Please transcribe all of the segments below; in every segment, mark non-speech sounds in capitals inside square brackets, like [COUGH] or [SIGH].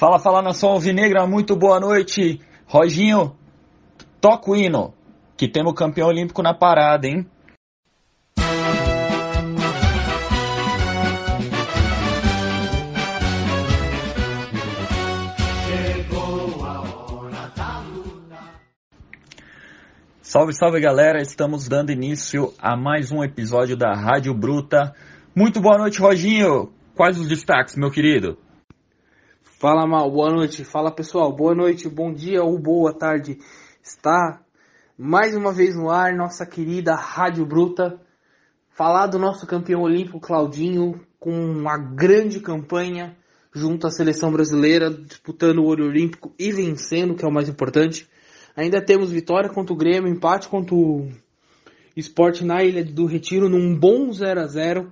Fala, fala nação alvinegra, muito boa noite. Roginho, toca o hino, que temos campeão olímpico na parada, hein? Salve, salve galera, estamos dando início a mais um episódio da Rádio Bruta. Muito boa noite, Roginho. Quais os destaques, meu querido? Fala mal, boa noite. Fala pessoal, boa noite, bom dia ou boa tarde. Está mais uma vez no ar nossa querida Rádio Bruta. Falar do nosso campeão olímpico Claudinho com uma grande campanha junto à seleção brasileira, disputando o ouro olímpico e vencendo, que é o mais importante. Ainda temos vitória contra o Grêmio, empate contra o Sport na Ilha do Retiro num bom 0 a 0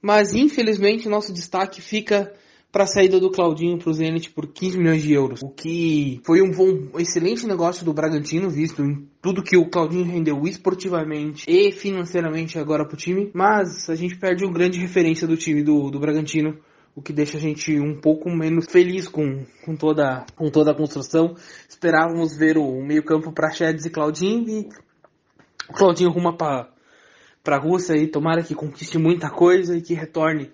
Mas infelizmente nosso destaque fica para a saída do Claudinho para o Zenit por 15 milhões de euros. O que foi um bom, excelente negócio do Bragantino, visto em tudo que o Claudinho rendeu esportivamente e financeiramente agora para o time. Mas a gente perde uma grande referência do time do, do Bragantino o que deixa a gente um pouco menos feliz com, com, toda, com toda a construção. Esperávamos ver o meio-campo para Chedes e Claudinho e o Claudinho ruma para a Rússia e tomara que conquiste muita coisa e que retorne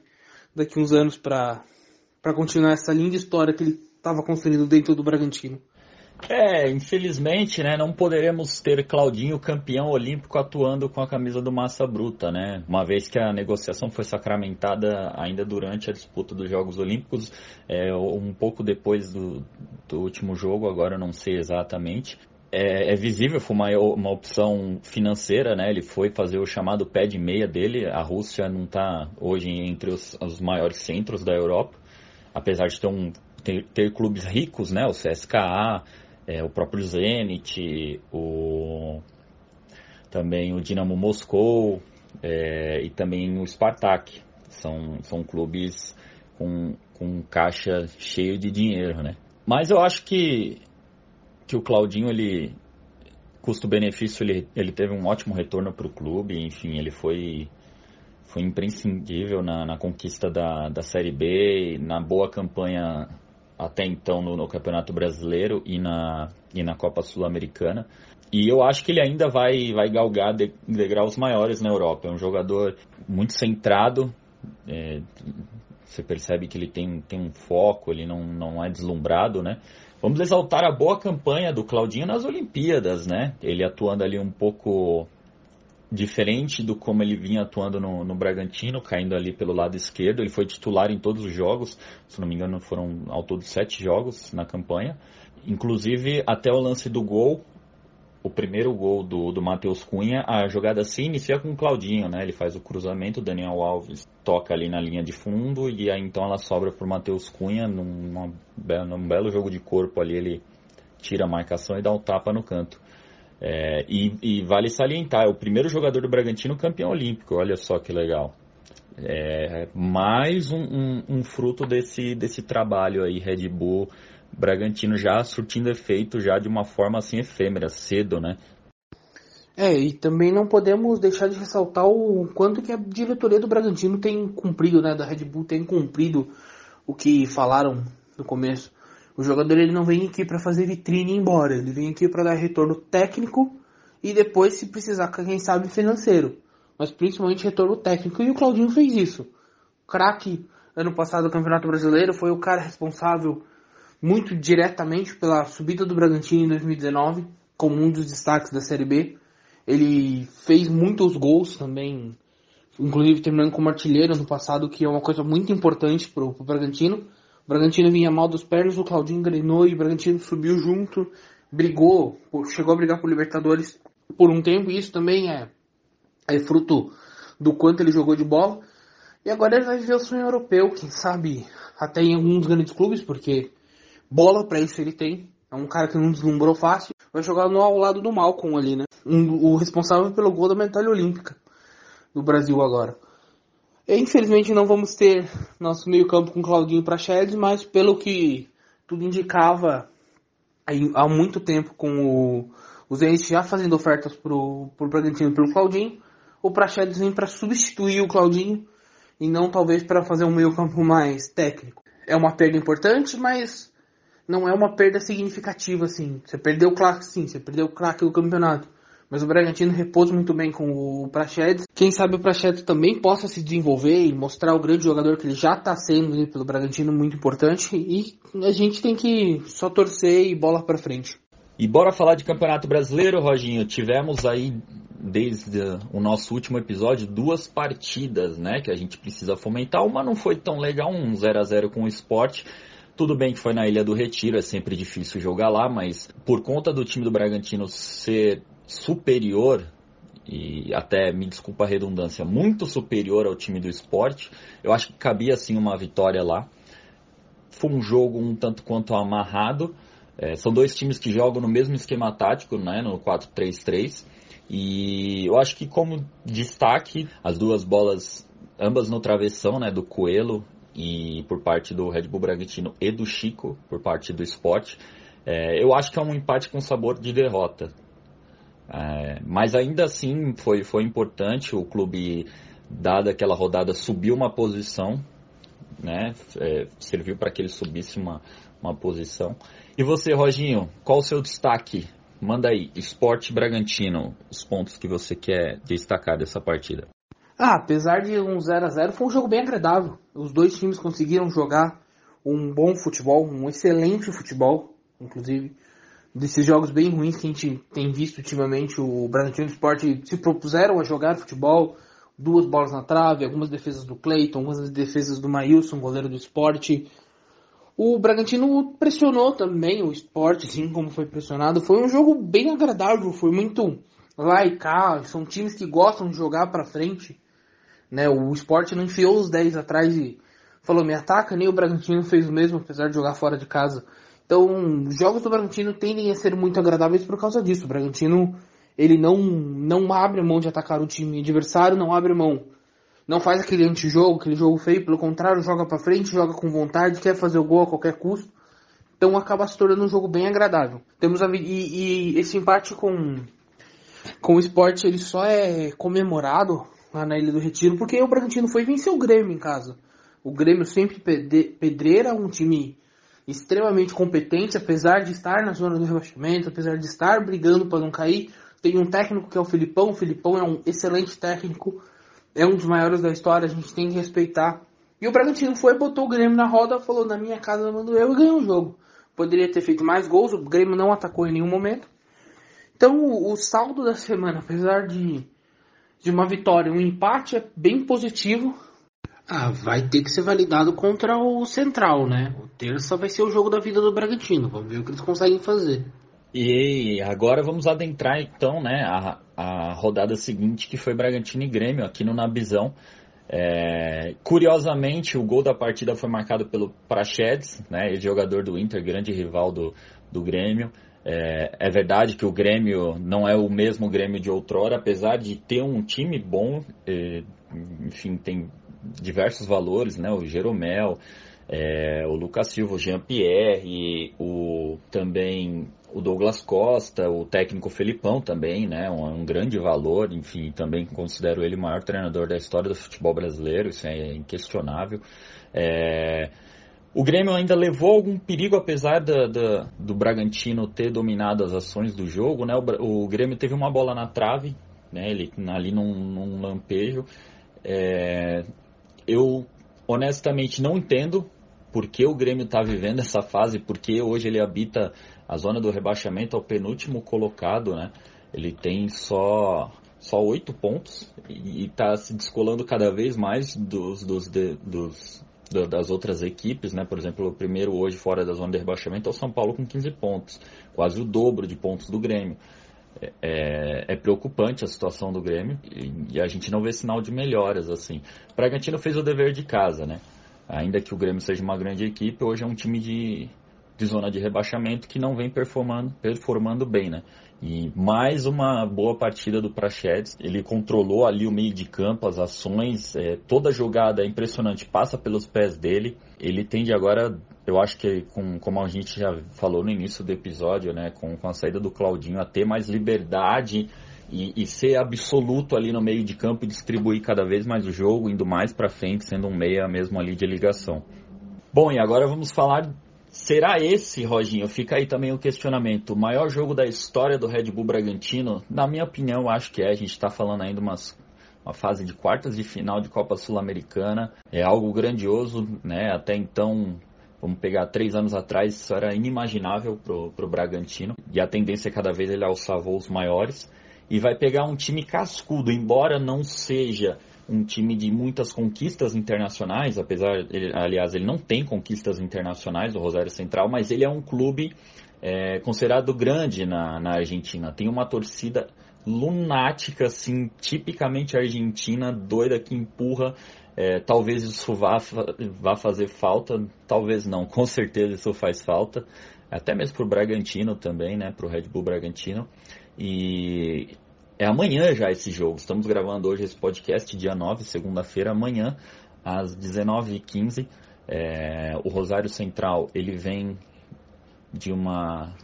daqui uns anos para para continuar essa linda história que ele estava construindo dentro do Bragantino. É, infelizmente, né, não poderemos ter Claudinho campeão olímpico atuando com a camisa do Massa Bruta, né? Uma vez que a negociação foi sacramentada ainda durante a disputa dos Jogos Olímpicos, é, um pouco depois do, do último jogo, agora eu não sei exatamente. É, é, visível, foi uma, uma opção financeira, né? Ele foi fazer o chamado pé de meia dele. A Rússia não está hoje entre os, os maiores centros da Europa apesar de ter, um, ter, ter clubes ricos, né? O CSKA, é, o próprio Zenit, o, também o Dinamo Moscou é, e também o Spartak. São, são clubes com, com caixa cheio de dinheiro, né? Mas eu acho que, que o Claudinho, ele custo-benefício, ele, ele teve um ótimo retorno para o clube, enfim, ele foi foi imprescindível na, na conquista da, da Série B, na boa campanha até então no, no Campeonato Brasileiro e na, e na Copa Sul-Americana. E eu acho que ele ainda vai, vai galgar de, degraus maiores na Europa. É um jogador muito centrado, é, você percebe que ele tem, tem um foco, ele não, não é deslumbrado, né? Vamos exaltar a boa campanha do Claudinho nas Olimpíadas, né? Ele atuando ali um pouco diferente do como ele vinha atuando no, no, Bragantino, caindo ali pelo lado esquerdo. Ele foi titular em todos os jogos, se não me engano foram ao todo sete jogos na campanha. Inclusive até o lance do gol, o primeiro gol do, do Matheus Cunha, a jogada se inicia com o Claudinho, né? Ele faz o cruzamento, o Daniel Alves toca ali na linha de fundo e aí então ela sobra para o Matheus Cunha numa, num belo jogo de corpo ali, ele tira a marcação e dá um tapa no canto. É, e, e, vale salientar, é o primeiro jogador do Bragantino campeão olímpico, olha só que legal. É, mais um, um, um, fruto desse, desse trabalho aí, Red Bull, Bragantino já surtindo efeito já de uma forma assim efêmera, cedo, né? É, e também não podemos deixar de ressaltar o quanto que a diretoria do Bragantino tem cumprido, né, da Red Bull tem cumprido o que falaram no começo. O jogador ele não vem aqui para fazer vitrine e ir embora, ele vem aqui para dar retorno técnico e depois, se precisar, quem sabe, financeiro. Mas principalmente retorno técnico. E o Claudinho fez isso. Craque ano passado do Campeonato Brasileiro foi o cara responsável muito diretamente pela subida do Bragantino em 2019, como um dos destaques da Série B. Ele fez muitos gols também, inclusive terminando como artilheiro no passado, que é uma coisa muito importante para o Bragantino. Bragantino vinha mal dos pernas, o Claudinho engrenou e o Bragantino subiu junto, brigou, chegou a brigar por Libertadores por um tempo, e isso também é, é fruto do quanto ele jogou de bola. E agora ele vai viver o sonho europeu, quem sabe até em alguns grandes clubes, porque bola para isso ele tem. É um cara que não deslumbrou fácil. Vai jogar no, ao lado do Malcolm ali, né? Um, o responsável pelo gol da medalha olímpica do Brasil agora. Infelizmente não vamos ter nosso meio campo com Claudinho Prachedes, mas pelo que tudo indicava há muito tempo com o, o Zenit já fazendo ofertas pro, pro Bragantino pelo Claudinho, o Prachedes vem para substituir o Claudinho e não talvez para fazer um meio campo mais técnico. é uma perda importante, mas não é uma perda significativa, assim. Você perdeu o craque, sim, você perdeu o craque do campeonato. Mas o Bragantino repousa muito bem com o Prachedes. Quem sabe o Prachedes também possa se desenvolver e mostrar o grande jogador que ele já está sendo pelo Bragantino, muito importante. E a gente tem que só torcer e bola para frente. E bora falar de Campeonato Brasileiro, Roginho. Tivemos aí, desde o nosso último episódio, duas partidas, né? Que a gente precisa fomentar. Uma não foi tão legal, um 0 a 0 com o esporte. Tudo bem que foi na Ilha do Retiro, é sempre difícil jogar lá, mas por conta do time do Bragantino ser superior e até, me desculpa a redundância, muito superior ao time do esporte, eu acho que cabia sim uma vitória lá. Foi um jogo um tanto quanto amarrado. É, são dois times que jogam no mesmo esquema tático, né, no 4-3-3. E eu acho que como destaque, as duas bolas, ambas no travessão, né, do Coelho e por parte do Red Bull Bragantino e do Chico, por parte do esporte. É, eu acho que é um empate com sabor de derrota. É, mas ainda assim foi, foi importante o clube, dada aquela rodada, subiu uma posição, né? É, serviu para que ele subisse uma, uma posição. E você, Roginho, qual o seu destaque? Manda aí, Esporte Bragantino, os pontos que você quer destacar dessa partida. Ah, apesar de um 0 a 0 foi um jogo bem agradável. Os dois times conseguiram jogar um bom futebol, um excelente futebol, inclusive desses jogos bem ruins que a gente tem visto ultimamente, o Bragantino Esporte se propuseram a jogar futebol, duas bolas na trave, algumas defesas do Cleiton, algumas defesas do Maílson, goleiro do esporte. O Bragantino pressionou também o esporte, assim como foi pressionado. Foi um jogo bem agradável, foi muito lá e cá. São times que gostam de jogar para frente. Né? O esporte não enfiou os 10 atrás e falou me ataca, nem o Bragantino fez o mesmo, apesar de jogar fora de casa. Então, os jogos do Bragantino tendem a ser muito agradáveis por causa disso. O Bragantino, ele não, não abre mão de atacar o time adversário, não abre mão. Não faz aquele antijogo, aquele jogo feio, pelo contrário, joga para frente, joga com vontade, quer fazer o gol a qualquer custo. Então acaba se tornando um jogo bem agradável. Temos a, e, e esse empate com, com o esporte ele só é comemorado lá na Ilha do Retiro porque o Bragantino foi vencer o Grêmio em casa. O Grêmio sempre pedreira, um time extremamente competente, apesar de estar na zona do rebaixamento, apesar de estar brigando para não cair. Tem um técnico que é o Filipão. O Filipão é um excelente técnico, é um dos maiores da história, a gente tem que respeitar. E o Bragantino foi, botou o Grêmio na roda, falou: na minha casa mando eu e ganhou o jogo. Poderia ter feito mais gols, o Grêmio não atacou em nenhum momento. Então o, o saldo da semana, apesar de, de uma vitória, um empate, é bem positivo ah, vai ter que ser validado contra o Central, né? O terça vai ser o jogo da vida do Bragantino. Vamos ver o que eles conseguem fazer. E agora vamos adentrar então, né, a, a rodada seguinte que foi Bragantino e Grêmio aqui no Nabizão. É, curiosamente, o gol da partida foi marcado pelo Prachedes, né, jogador do Inter, grande rival do, do Grêmio. É, é, verdade que o Grêmio não é o mesmo Grêmio de outrora, apesar de ter um time bom, é, enfim, tem diversos valores, né? O Jeromel, é, o Lucas Silva, o Jean-Pierre, o também o Douglas Costa, o técnico Felipão também, né? Um, um, grande valor, enfim, também considero ele o maior treinador da história do futebol brasileiro, isso é inquestionável. É, o Grêmio ainda levou algum perigo, apesar da, da, do Bragantino ter dominado as ações do jogo, né? O, o Grêmio teve uma bola na trave, né? Ele ali num, num lampejo. É, eu honestamente não entendo por que o Grêmio está vivendo essa fase, porque hoje ele habita a zona do rebaixamento ao penúltimo colocado, né? Ele tem só só oito pontos e está se descolando cada vez mais dos, dos, dos das outras equipes, né? Por exemplo, o primeiro hoje fora da zona de rebaixamento é o São Paulo com 15 pontos, quase o dobro de pontos do Grêmio. É, é, preocupante a situação do Grêmio e, e, a gente não vê sinal de melhoras assim. O Bragantino fez o dever de casa, né? Ainda que o Grêmio seja uma grande equipe, hoje é um time de, de zona de rebaixamento que não vem performando, performando bem, né? E mais uma boa partida do Prachedes. Ele controlou ali o meio de campo, as ações, é, toda jogada é impressionante, passa pelos pés dele. Ele tende agora eu acho que, com, como a gente já falou no início do episódio, né, com, com a saída do Claudinho, a ter mais liberdade e, e, ser absoluto ali no meio de campo e distribuir cada vez mais o jogo, indo mais para frente, sendo um meia mesmo ali de ligação. Bom, e agora vamos falar. Será esse, Roginho? Fica aí também o questionamento. O maior jogo da história do Red Bull Bragantino? Na minha opinião, acho que é. A gente está falando ainda umas uma fase de quartas de final de Copa Sul-Americana. É algo grandioso, né? Até então, vamos pegar três anos atrás, isso era inimaginável para o Bragantino. E a tendência é cada vez ele alçar voos maiores. E vai pegar um time cascudo, embora não seja um time de muitas conquistas internacionais, apesar, ele, aliás, ele não tem conquistas internacionais, o Rosário Central, mas ele é um clube é, considerado grande na, na Argentina. Tem uma torcida lunática, assim, tipicamente argentina, doida que empurra. É, talvez isso vá, vá fazer falta, talvez não, [LAUGHS] com certeza isso faz falta, até mesmo para o Bragantino também, né, para o Red Bull Bragantino. E é amanhã já esse jogo, estamos gravando hoje esse podcast, dia 9, segunda-feira, amanhã, às 19h15. É, o Rosário Central ele vem de uma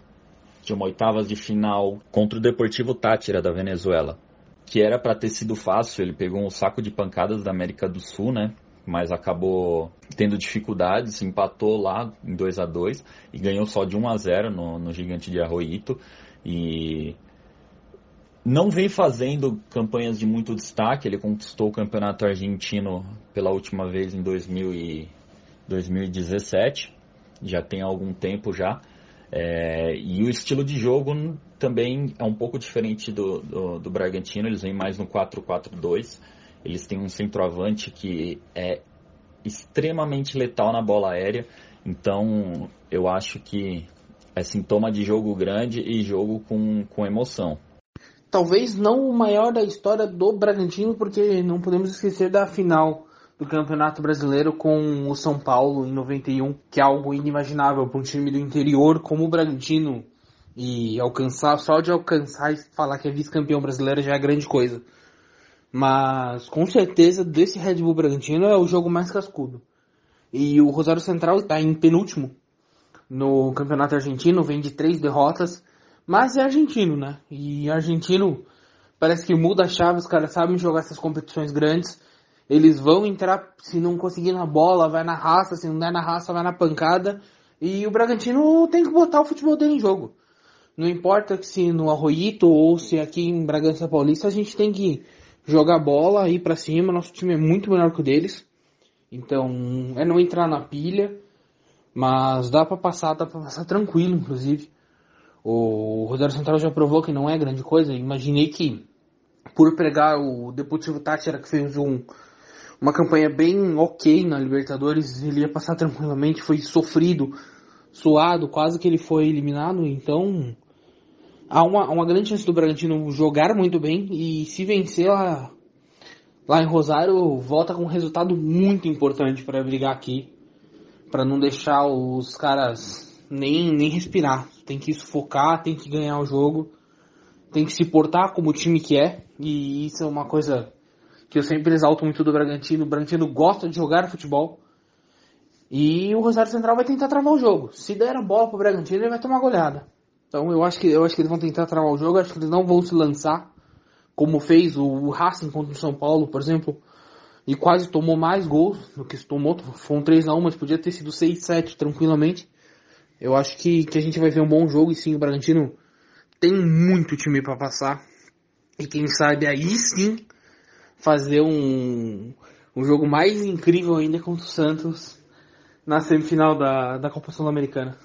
de uma oitavas de final contra o Deportivo Tátira da Venezuela, que era para ter sido fácil. Ele pegou um saco de pancadas da América do Sul, né? Mas acabou tendo dificuldades, empatou lá em 2 a 2 e ganhou só de 1 a 0 no, no Gigante de Arroito. E não vem fazendo campanhas de muito destaque. Ele conquistou o campeonato argentino pela última vez em 2000 e 2017, já tem algum tempo já. É, e o estilo de jogo também é um pouco diferente do, do, do Bragantino, eles vêm mais no 4-4-2. Eles têm um centroavante que é extremamente letal na bola aérea, então eu acho que é sintoma de jogo grande e jogo com, com emoção. Talvez não o maior da história do Bragantino, porque não podemos esquecer da final do Campeonato Brasileiro com o São Paulo em 91, que é algo inimaginável para um time do interior como o Bragantino e alcançar, só de alcançar e falar que é vice-campeão brasileiro já é grande coisa. Mas com certeza desse Red Bull Bragantino é o jogo mais cascudo. E o Rosário Central está em penúltimo no Campeonato Argentino, vem de três derrotas, mas é argentino, né? E argentino parece que muda a chave, os caras sabem jogar essas competições grandes eles vão entrar, se não conseguir na bola, vai na raça, se não der na raça, vai na pancada. E o Bragantino tem que botar o futebol dele em jogo. Não importa se no Arroito ou se aqui em Bragança Paulista, a gente tem que jogar bola, ir para cima. Nosso time é muito melhor que o deles. Então, é não entrar na pilha. Mas dá para passar, dá para passar tranquilo, inclusive. O Rosário Central já provou que não é grande coisa. Imaginei que, por pegar o Deportivo Tátira, que fez um, uma campanha bem ok na Libertadores, ele ia passar tranquilamente, foi sofrido, suado, quase que ele foi eliminado, então há uma, uma grande chance do Bragantino jogar muito bem. E se vencer lá, lá em Rosário, volta com um resultado muito importante para brigar aqui, para não deixar os caras nem, nem respirar. Tem que sufocar, tem que ganhar o jogo, tem que se portar como o time que é, e isso é uma coisa que eu sempre exalto muito do Bragantino. O Bragantino gosta de jogar futebol. E o Rosário Central vai tentar travar o jogo. Se der a bola pro Bragantino, ele vai tomar goleada. Então eu acho que eu acho que eles vão tentar travar o jogo, acho que eles não vão se lançar como fez o Racing contra o São Paulo, por exemplo, e quase tomou mais gols do que se tomou. Foi um 3 a 1, mas podia ter sido 6 7 tranquilamente. Eu acho que, que a gente vai ver um bom jogo e sim, o Bragantino tem muito time para passar. E quem sabe aí sim fazer um, um jogo mais incrível ainda contra o Santos na semifinal da, da Copa Sul-Americana.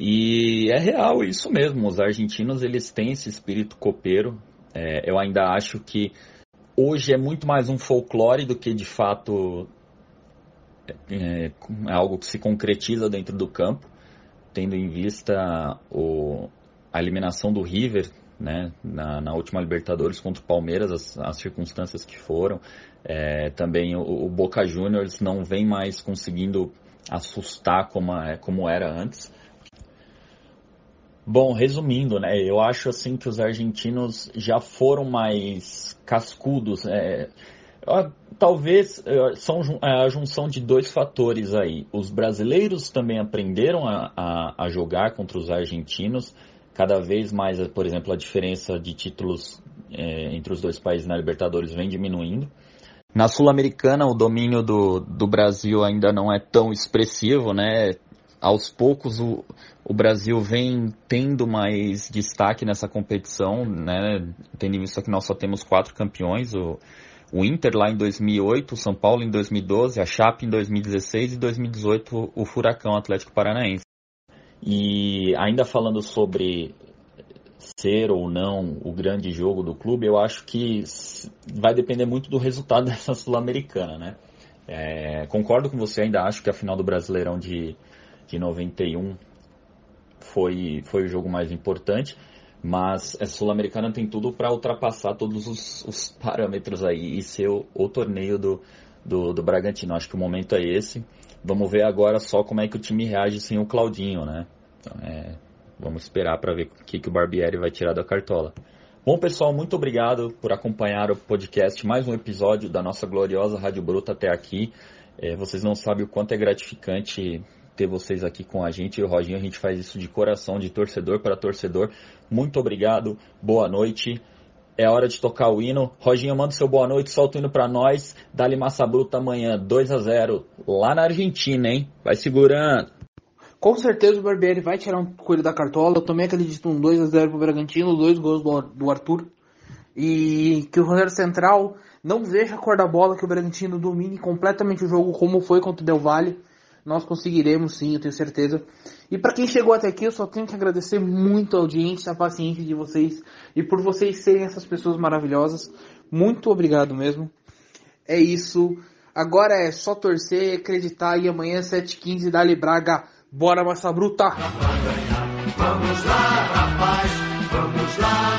E é real isso mesmo, os argentinos eles têm esse espírito copeiro. É, eu ainda acho que hoje é muito mais um folclore do que de fato é, é algo que se concretiza dentro do campo, tendo em vista o, a eliminação do River né, na, na, última Libertadores contra o Palmeiras, as, as circunstâncias que foram. É, também o, o, Boca Juniors não vem mais conseguindo assustar como, é, como era antes. Bom, resumindo, né, eu acho assim que os argentinos já foram mais cascudos. É, talvez é, são é, a junção de dois fatores aí. Os brasileiros também aprenderam a, a, a jogar contra os argentinos cada vez mais, por exemplo, a diferença de títulos é, entre os dois países na Libertadores vem diminuindo. Na Sul-Americana, o domínio do, do Brasil ainda não é tão expressivo, né? Aos poucos, o, o Brasil vem tendo mais destaque nessa competição, né? Tendo em vista que nós só temos quatro campeões, o, o Inter lá em 2008, o São Paulo em 2012, a Chape em 2016 e 2018 o Furacão Atlético Paranaense. E ainda falando sobre ser ou não o grande jogo do clube, eu acho que vai depender muito do resultado [LAUGHS] dessa Sul-Americana, né? É, concordo com você, ainda acho que a final do Brasileirão de, de 91 foi, foi o jogo mais importante, mas a Sul-Americana tem tudo para ultrapassar todos os, os, parâmetros aí e ser o, o torneio do, do, do Bragantino. Acho que o momento é esse. Vamos ver agora só como é que o time reage sem o Claudinho, né? Então, é, Vamos esperar para ver o que, que o Barbieri vai tirar da cartola. Bom, pessoal, muito obrigado por acompanhar o podcast, mais um episódio da nossa gloriosa Rádio Bruta até aqui. É, vocês não sabem o quanto é gratificante ter vocês aqui com a gente. E o Roginho, a gente faz isso de coração, de torcedor para torcedor. Muito obrigado, boa noite. É hora de tocar o hino. Roginho, manda seu boa noite, solta o hino para nós. Dali Massa Bruta amanhã, 2 a 0 lá na Argentina, hein? Vai segurando. Com certeza o Barbieri vai tirar um coelho da cartola. Eu também acredito um 2 a 0 pro Bragantino, dois gols do, do Arthur. E que o Rosário Central não veja a cor da bola, que o Bragantino domine completamente o jogo como foi contra o Del Valle. Nós conseguiremos sim, eu tenho certeza. E para quem chegou até aqui, eu só tenho que agradecer muito a audiência, a paciência de vocês e por vocês serem essas pessoas maravilhosas. Muito obrigado mesmo. É isso. Agora é só torcer, acreditar e amanhã 7h15 Dali Braga Bora, massa bruta! Vamos lá, rapaz, vamos lá.